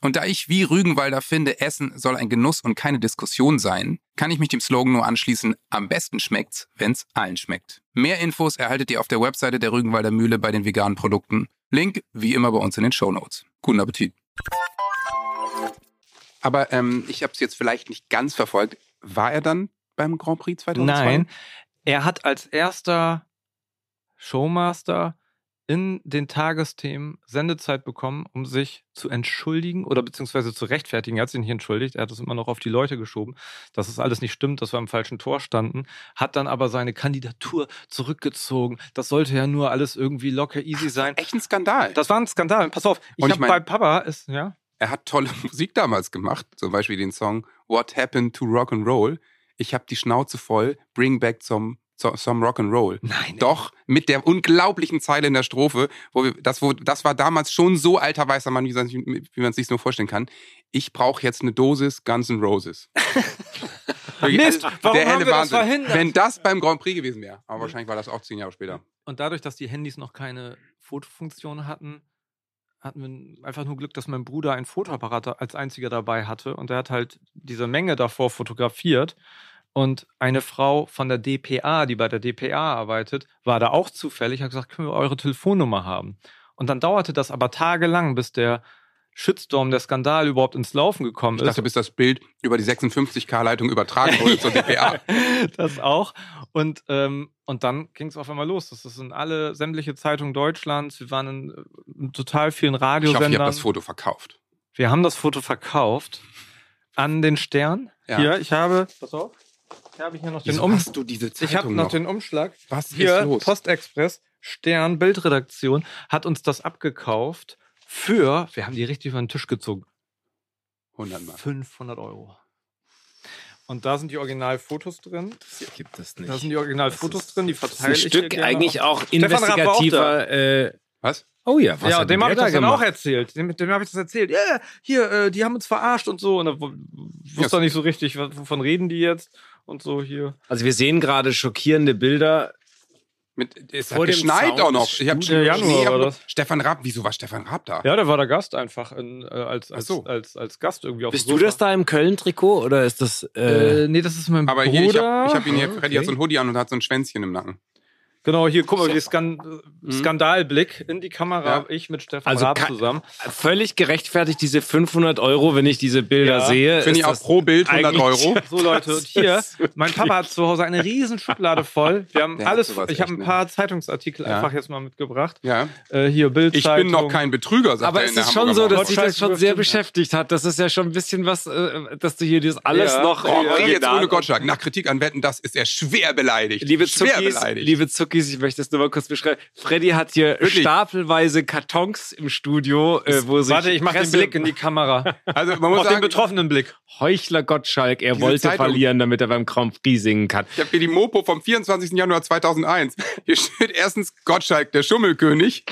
Und da ich wie Rügenwalder finde, Essen soll ein Genuss und keine Diskussion sein, kann ich mich dem Slogan nur anschließen, am besten schmeckt's, wenn's allen schmeckt. Mehr Infos erhaltet ihr auf der Webseite der Rügenwalder Mühle bei den veganen Produkten. Link wie immer bei uns in den Shownotes. Guten Appetit. Aber ähm, ich habe es jetzt vielleicht nicht ganz verfolgt. War er dann beim Grand Prix 2002? Nein, er hat als erster Showmaster in den Tagesthemen Sendezeit bekommen, um sich zu entschuldigen oder beziehungsweise zu rechtfertigen. Er hat sich nicht entschuldigt, er hat es immer noch auf die Leute geschoben, dass es alles nicht stimmt, dass wir am falschen Tor standen, hat dann aber seine Kandidatur zurückgezogen. Das sollte ja nur alles irgendwie locker easy sein. Echt ein Skandal. Das war ein Skandal. Pass auf, ich ich habe bei Papa ist ja Er hat tolle Musik damals gemacht, zum Beispiel den Song What Happened to Rock and Roll. Ich habe die Schnauze voll, Bring Back some, so- some Rock and Roll. Nein. Doch mit der unglaublichen Zeile in der Strophe, wo wir, das, wo, das war damals schon so alter weißer Mann, wie man, sich- wie man sich nur vorstellen kann. Ich brauche jetzt eine Dosis Guns N' Roses. Mist, also, warum der helle wir das Wahnsinn. verhindert? Wenn das beim Grand Prix gewesen wäre, aber wahrscheinlich war das auch zehn Jahre später. Und dadurch, dass die Handys noch keine Fotofunktion hatten, hatten wir einfach nur Glück, dass mein Bruder einen Fotoapparat als einziger dabei hatte. Und er hat halt diese Menge davor fotografiert. Und eine Frau von der DPA, die bei der DPA arbeitet, war da auch zufällig, hat gesagt, können wir eure Telefonnummer haben? Und dann dauerte das aber tagelang, bis der Shitstorm, der Skandal überhaupt ins Laufen gekommen Ich ist. dachte, bis das Bild über die 56K-Leitung übertragen wurde zur DPA. das auch. Und, ähm, und dann ging es auf einmal los. Das sind alle sämtliche Zeitungen Deutschlands. Wir waren in, äh, in total vielen Ich hoffe, Radiosendern. ihr habt das Foto verkauft. Wir haben das Foto verkauft an den Stern. Ja. Hier, ich habe, pass auf, ich habe hier noch den Wieso Um. hast du diese Ich habe Zeitung noch noch? den Umschlag. Was hier, ist los? Postexpress, Stern, Bildredaktion hat uns das abgekauft für, wir haben die richtig über den Tisch gezogen, 100 Mal. 500 Euro. Und da sind die Originalfotos drin. Das gibt es nicht. Da sind die Originalfotos drin, die verteile ein ich Stück hier gerne eigentlich auch auch investigativer. Äh, Was? oh ja, was ja, hat dem habe ich da das dann auch gemacht? erzählt. Dem, dem habe ich das erzählt. Ja, hier, äh, die haben uns verarscht und so. Und da wusste er nicht so richtig, wovon reden die jetzt und so hier. Also wir sehen gerade schockierende Bilder. Mit, es Vor hat geschneit Zaun auch noch. Ich hab, Januar Nee, war aber das. Stefan Raab, wieso war Stefan Raab da? Ja, der war der Gast einfach in, äh, als, als, so. als, als Gast irgendwie auf Bist dem du das da im Köln-Trikot oder ist das? Äh, Äh, nee, das ist mein Aber Bruder. hier, ich habe ich hab ihn hier, Ah, Freddy hat so okay. ein Hoodie an und hat so ein Schwänzchen im Nacken. Genau, hier, guck mal, die Skan Skandalblick in die Kamera, Ja. ich mit Stefan Also Raab zusammen. völlig gerechtfertigt diese 500 Euro, wenn ich diese Bilder Ja. sehe. Finde ich auch pro Bild 100 eigentlich- Euro. So Leute, und hier, mein Papa hat zu Hause eine riesen Schublade voll. Wir haben Der alles, ich habe ein paar Zeitungsartikel Ja. einfach jetzt mal mitgebracht. Ja. Äh, hier Bild Ich bin noch kein Betrüger, sagt Aber er es in der ist schon so, dass dich das schon sehr beschäftigt hat. Das ist ja schon ein bisschen was, äh, dass du hier das alles Ja. noch. Oh, jetzt ohne Gottschalk. Nach Kritik an Wetten, das ist er schwer beleidigt. Liebe schwer Zuckis, beleidigt. liebe Zuckis, ich möchte es nur mal kurz beschreiben. Freddy hat hier Wirklich? stapelweise Kartons im Studio, äh, wo sich Warte, ich mache den Blick in die Kamera. also man muss Auf den sagen, betroffenen Blick. Heuchler Gottschalk, er Diese wollte Zeitung- verlieren, damit er beim Grand Prix singen kann. ich habe hier die Mopo vom 24. Januar 2001. Hier steht erstens Gottschalk, der Schummelkönig.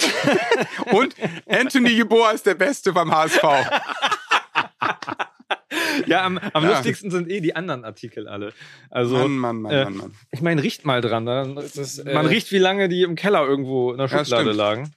und Anthony Jeboa ist der Beste beim HSV. Ja, am, am Ja. lustigsten sind eh die anderen Artikel alle. Also, Mann, Mann, Mann, äh, Mann, Mann. ich meine, riecht mal dran. Ist, äh, man riecht, wie lange die im Keller irgendwo in der Ja, Schublade stimmt. lagen.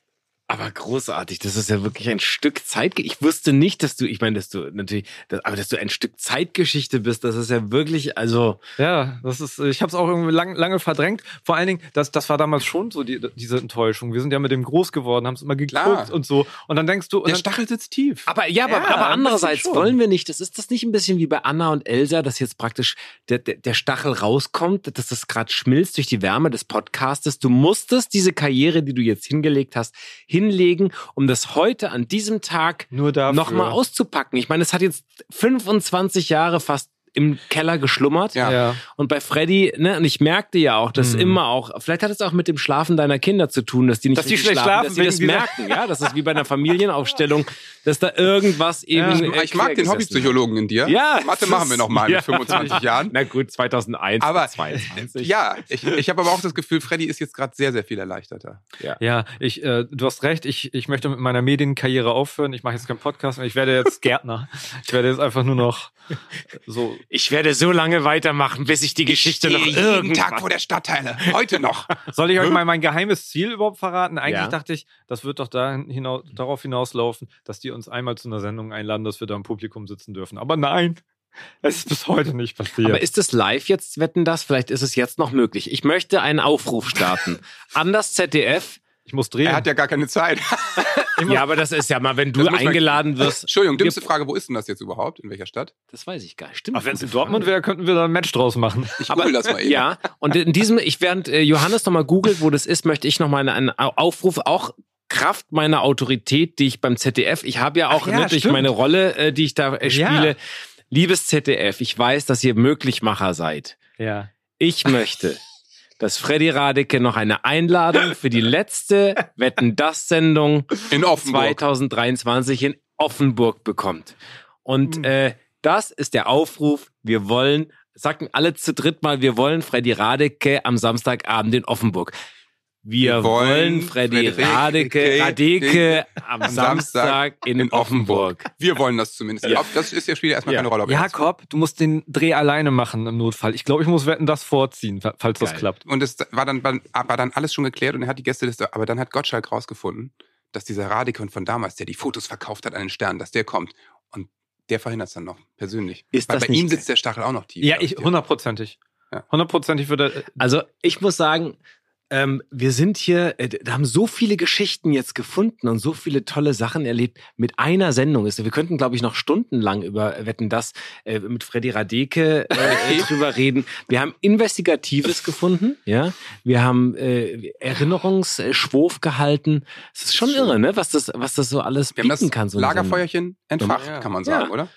Aber großartig, das ist ja wirklich ein Stück Zeit. Ich wusste nicht, dass du, ich meine, dass du natürlich, dass, aber dass du ein Stück Zeitgeschichte bist, das ist ja wirklich, also Ja, das ist, ich habe es auch irgendwie lang, lange verdrängt. Vor allen Dingen, das, das war damals schon so die, diese Enttäuschung. Wir sind ja mit dem groß geworden, haben es immer geguckt Klar. und so. Und dann denkst du, und Der dann, Stachel sitzt tief. Aber ja, aber, Ja, aber andererseits wollen wir nicht, das ist das nicht ein bisschen wie bei Anna und Elsa, dass jetzt praktisch der, der, der Stachel rauskommt, dass das gerade schmilzt durch die Wärme des Podcastes. Du musstest diese Karriere, die du jetzt hingelegt hast, hinlegen, um das heute an diesem Tag nochmal auszupacken. Ich meine, es hat jetzt 25 Jahre fast im Keller geschlummert. Ja. Ja. Und bei Freddy, ne, und ich merkte ja auch, dass Mhm. immer auch, vielleicht hat es auch mit dem Schlafen deiner Kinder zu tun, dass die nicht Dass die richtig schlecht schlafen, schlafen dass sie das merken, ja, das ist wie bei einer Familienaufstellung, dass da irgendwas eben. Ich, ich mag den Hobbypsychologen in dir. Ja. Mathe das machen wir noch mal mit ja. 25 Jahren. Na gut, 2001, Aber 22. ja, ich, ich habe aber auch das Gefühl, Freddy ist jetzt gerade sehr, sehr viel erleichterter. Ja, ich, äh, du hast recht, ich, ich möchte mit meiner Medienkarriere aufhören. Ich mache jetzt keinen Podcast mehr. Ich werde jetzt Gärtner. Ich werde jetzt einfach nur noch so. Ich werde so lange weitermachen, bis ich die Geschichte noch jeden irgendwann... Tag vor der Stadtteile. Heute noch. Soll ich euch mal mein geheimes Ziel überhaupt verraten? Eigentlich Ja. dachte ich, das wird doch da hinaus, darauf hinauslaufen, dass die uns einmal zu einer Sendung einladen, dass wir da im Publikum sitzen dürfen. Aber nein, es ist bis heute nicht passiert. Aber ist es live jetzt, wetten das? Vielleicht ist es jetzt noch möglich. Ich möchte einen Aufruf starten an das ZDF. Ich muss drehen. Er hat ja gar keine Zeit. Ja, aber das ist ja mal, wenn du muss man- eingeladen wirst. Entschuldigung, dümmste Frage, wo ist denn das jetzt überhaupt? In welcher Stadt? Das weiß ich gar nicht. Stimmt. Ach, wenn es in Dortmund wäre, könnten wir da ein Match draus machen. Ich google das mal eben. Ja, und in diesem, ich während äh, Johannes nochmal googelt, wo das ist, möchte ich nochmal einen, einen Aufruf, auch Kraft meiner Autorität, die ich beim ZDF, ich habe ja auch ja, ne, durch stimmt. meine Rolle, äh, die ich da äh, Ja. spiele, liebes ZDF, ich weiß, dass ihr Möglichmacher seid. Ja. Ich möchte, dass Freddy Radeke noch eine Einladung für die letzte Wetten das Sendung In Offenburg. 2023 in Offenburg bekommt. Und Hm. äh, das ist der Aufruf. Wir wollen, sagten alle zu dritt mal, wir wollen Freddy Radeke am Samstagabend in Offenburg. Wir, wollen, Freddy Radeke, Radeke Radeke am am Samstag in, in Offenburg. Wir wollen das zumindest. Ja. Das ist ja spielt ja erstmal Ja. keine Rolle. ob das- Jakob, du musst den Dreh alleine machen im Notfall. Ich glaube, ich muss wetten, das vorziehen, falls das Geil. klappt. Und es war dann, war, dann alles schon geklärt und er hat die Gästeliste, aber dann hat Gottschalk rausgefunden, dass dieser Radike von damals, der die Fotos verkauft hat an den Stern, dass der kommt. Und der verhindert es dann noch, persönlich. Ist Weil das bei nicht ihm sitzt der Stachel auch noch tief. Ja, ich hundertprozentig. Ja. Hundertprozentig würde. Also ich muss sagen, Ähm, wir sind hier, äh, da haben so viele Geschichten jetzt gefunden und so viele tolle Sachen erlebt mit einer Sendung. Ist- Wir könnten, glaube ich, noch stundenlang über Wetten das äh, mit Freddy Radeke äh, drüber reden. Wir haben Investigatives gefunden, ja. Wir haben äh, Erinnerungsschwurf gehalten. Es ist schon irre, ne? Was das, was das so alles Wir haben bieten das kann. So Lagerfeuerchen entfacht, kann man sagen, oder?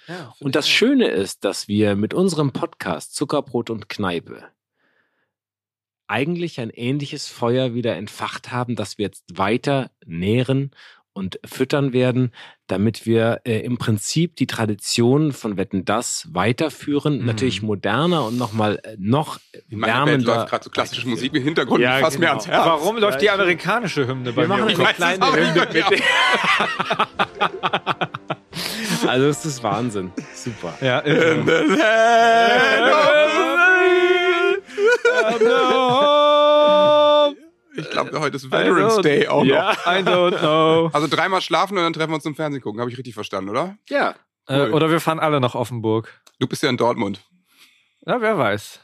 Und das Schöne ist, dass wir mit unserem Podcast Zuckerbrot und Kneipe eigentlich ein ähnliches Feuer wieder entfacht haben, das wir jetzt weiter nähren und füttern werden, damit wir äh, im Prinzip die Tradition von Wetten das weiterführen, Mhm. natürlich moderner und nochmal äh, noch Welt wärmender. läuft gerade so klassische Musik im Hintergrund, Ja, mir genau. ans Herz. Warum läuft die amerikanische Hymne bei Wir machen mir? eine weiß es kleine Hymne ja. mit Also es ist Wahnsinn. Super. Ja, In the land Ich glaube, heute ist Veterans Day auch Ja. noch. I don't know. Also dreimal schlafen und dann treffen wir uns zum Fernsehen gucken. Habe ich richtig verstanden, oder? Ja. Äh, oder wir fahren alle nach Offenburg. Du bist ja in Dortmund. Ja, wer weiß.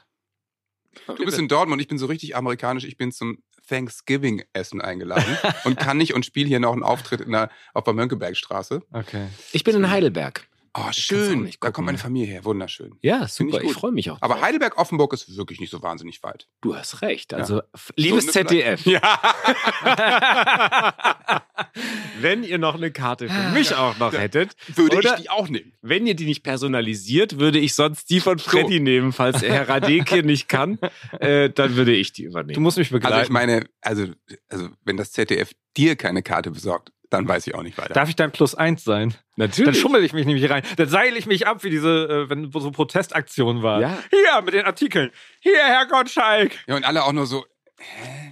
Du bist in Dortmund, ich bin so richtig amerikanisch. Ich bin zum Thanksgiving-Essen eingeladen und kann nicht und spiele hier noch einen Auftritt in der, auf der Mönckebergstraße. Okay. Ich bin in Heidelberg. Oh, schön. Da kommt meine ne? Familie her. Wunderschön. Ja, super. Ich, gut. freue mich auch. Aber drauf. Heidelberg-Offenburg ist wirklich nicht so wahnsinnig weit. Du hast recht. Also, Ja. liebes Stunde ZDF, vielleicht. Ja. wenn ihr noch eine Karte für mich auch noch hättet, Würde ich die auch nehmen. wenn ihr die nicht personalisiert, würde ich sonst die von Freddy nehmen, falls Herr Radeke nicht kann, äh, dann würde ich die Du übernehmen. musst mich begleiten. Also ich meine, also, also wenn das ZDF dir keine Karte besorgt, dann weiß ich auch nicht weiter. Darf ich dein Plus eins sein? Dann Natürlich. schummel ich mich nämlich rein. Dann seile ich mich ab, wie diese, äh, wenn so Protestaktion war. Ja. Hier, mit den Artikeln. Hier, Herr Gottschalk. ja, und alle auch nur so,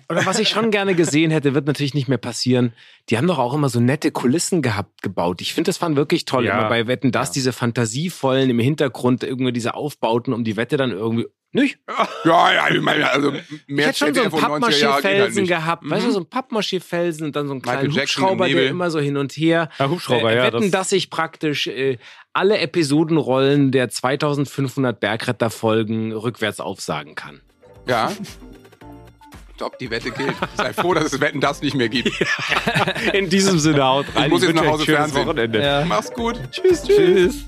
Oder was ich schon gerne gesehen hätte, wird natürlich nicht mehr passieren. Die haben doch auch immer so nette Kulissen gehabt, gebaut. Ich finde, das waren wirklich toll. Ja. Immer bei Wetten, dass diese fantasievollen im Hintergrund irgendwie diese Aufbauten, um die Wette dann irgendwie. Nicht? ja, ja, ich meine, also Ich mehr hätte schon so einen ZDF und 90er Jahre geht halt Pappmaché-Felsen nicht. gehabt. Weißt du, Mhm. so einen Pappmaché-Felsen und dann so einen Michael kleinen im Hubschrauber, der immer so hin und her. Ja, Hubschrauber, äh, ja, Wetten, das- dass ich praktisch äh, alle Episodenrollen der 2500 Bergretter-Folgen rückwärts aufsagen kann. Ja. Top, die Wette gilt. Sei froh, dass es Wetten das nicht mehr gibt. In diesem Sinne haut rein. Ich muss jetzt nach Hause Fernsehen. Wochenende. Ja. Mach's gut. Tschüss, tschüss. Tschüss.